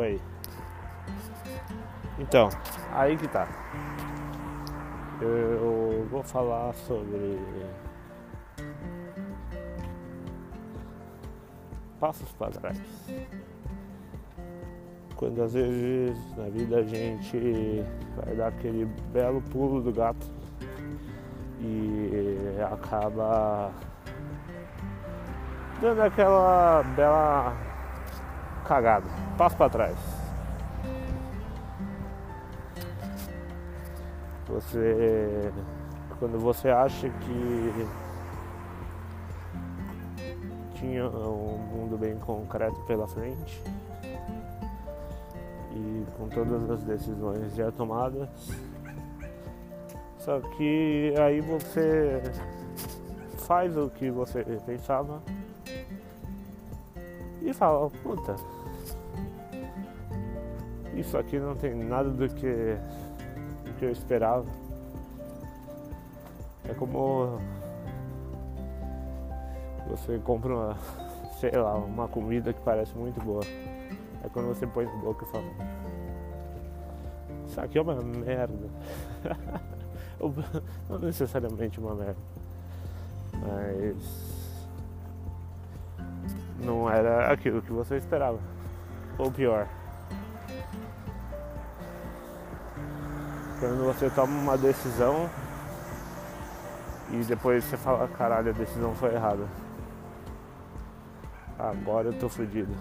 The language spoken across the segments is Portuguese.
Oi. Então, aí que tá. Eu vou falar sobre passos para trás. Quando às vezes na vida a gente vai dar aquele belo pulo do gato e acaba dando aquela bela cagada. Passo para trás. Você quando você acha que tinha um mundo bem concreto pela frente e com todas as decisões já tomadas. Só que aí você faz o que você pensava e fala, puta, isso aqui não tem nada do que, do que eu esperava. É como você compra uma, sei lá, uma comida que parece muito boa. É quando você põe na boca e fala, isso aqui é uma merda. Não necessariamente uma merda. Mas não era aquilo que você esperava. Ou pior. Quando você toma uma decisão e depois você fala, caralho, a decisão foi errada. Agora eu tô fudido.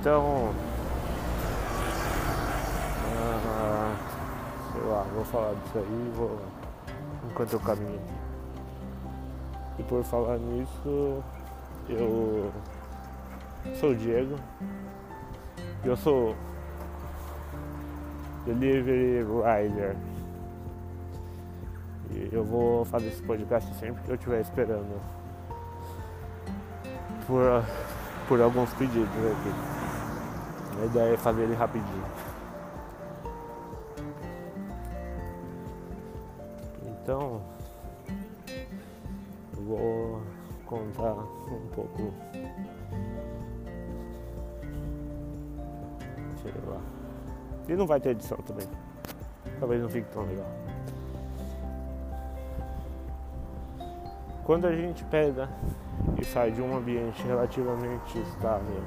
Então. Ah, sei lá, vou falar disso aí vou, enquanto eu caminho. E por falar nisso, eu sou o Diego. Eu sou Delivery Rider. E eu vou fazer esse podcast sempre que eu estiver esperando por, por alguns pedidos aqui. A ideia é fazer ele rapidinho. Então, eu vou contar um pouco. Sei lá. E não vai ter edição também. Talvez não fique tão legal. Quando a gente pega e sai de um ambiente relativamente estável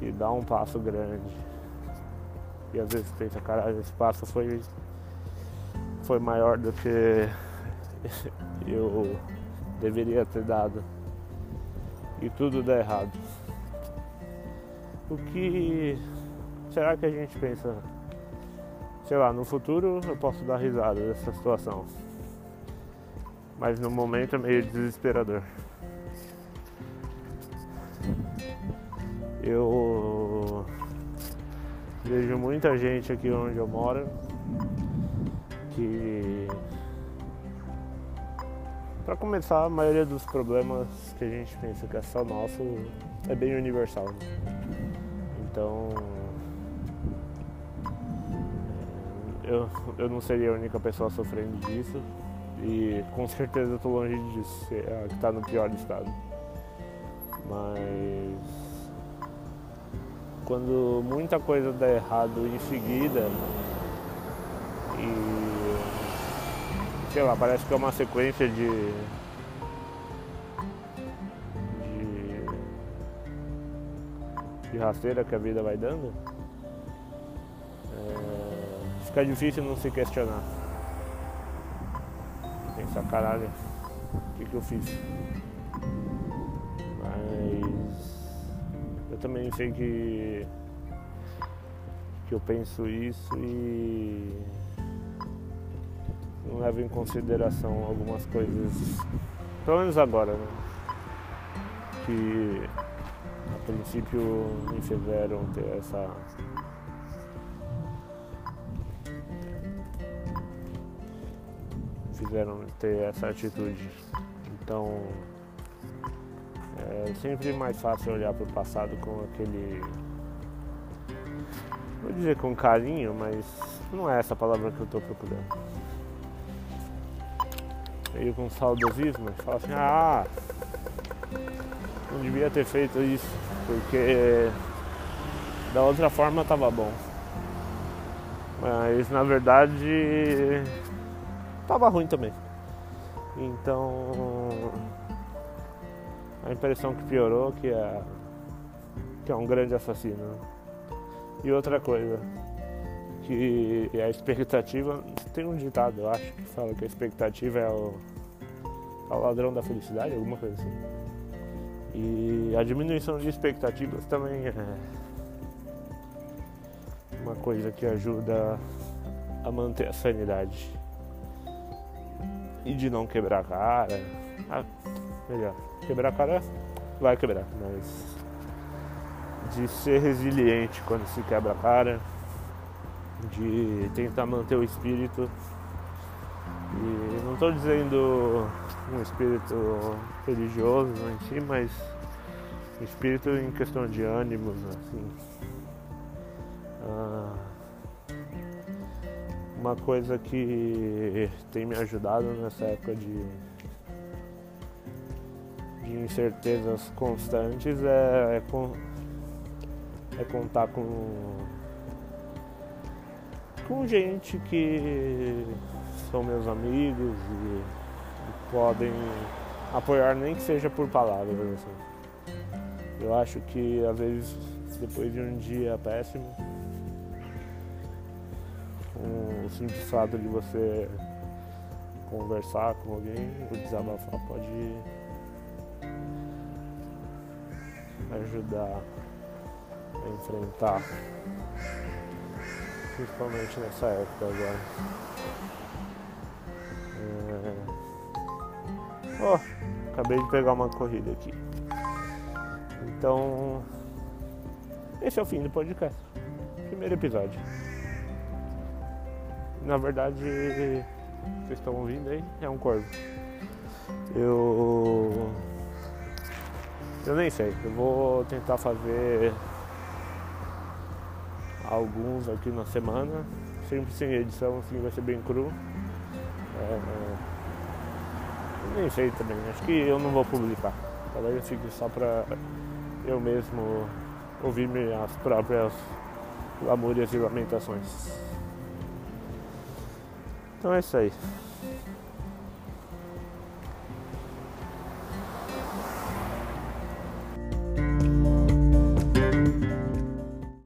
e dá um passo grande e às vezes pensa, caralho, esse passo foi, foi maior do que eu deveria ter dado e tudo dá errado. O que será que a gente pensa? Sei lá, no futuro eu posso dar risada dessa situação mas no momento é meio desesperador. Eu vejo muita gente aqui onde eu moro que para começar a maioria dos problemas que a gente pensa que é só nosso é bem universal. Então eu, eu não seria a única pessoa sofrendo disso. E com certeza eu tô longe disso, é a que tá no pior estado. Mas quando muita coisa dá errado em seguida e sei lá, parece que é uma sequência de de, de rasteira que a vida vai dando, fica difícil não se questionar pensar, caralho, o que, que eu fiz? Mas eu também sei que, que eu penso isso e não levo em consideração algumas coisas, pelo menos agora, né? Que a princípio me fizeram ter essa fizeram ter essa atitude. Então é sempre mais fácil olhar para o passado com aquele. Vou dizer com carinho, mas não é essa palavra que eu estou procurando. Meio com saudosismo, fala assim, ah, não devia ter feito isso, porque da outra forma tava bom. Mas na verdade tava ruim também. Então a impressão que piorou que é, que é um grande assassino. E outra coisa, que a expectativa. Tem um ditado, eu acho, que fala que a expectativa é o, é o ladrão da felicidade, alguma coisa assim. E a diminuição de expectativas também é uma coisa que ajuda a manter a sanidade. E de não quebrar a cara. Ah, melhor, quebrar a cara vai quebrar, mas de ser resiliente quando se quebra a cara, de tentar manter o espírito. E não estou dizendo um espírito religioso em si, mas espírito em questão de ânimos, assim. Ah, uma coisa que tem me ajudado nessa época de, de incertezas constantes é, é, é contar com, com gente que são meus amigos e, e podem apoiar nem que seja por palavras assim. Eu acho que às vezes depois de um dia péssimo o simples fato de você conversar com alguém ou desabafar pode ajudar a enfrentar, principalmente nessa época agora. É... Oh, acabei de pegar uma corrida aqui. Então, esse é o fim do podcast. Primeiro episódio. Na verdade, vocês estão ouvindo aí, é um corvo. Eu. Eu nem sei, eu vou tentar fazer alguns aqui na semana, sempre sem edição, assim vai ser bem cru. É, eu nem sei também, acho que eu não vou publicar. Talvez fique só pra eu mesmo ouvir minhas próprias lamúrias e lamentações. Então é isso aí.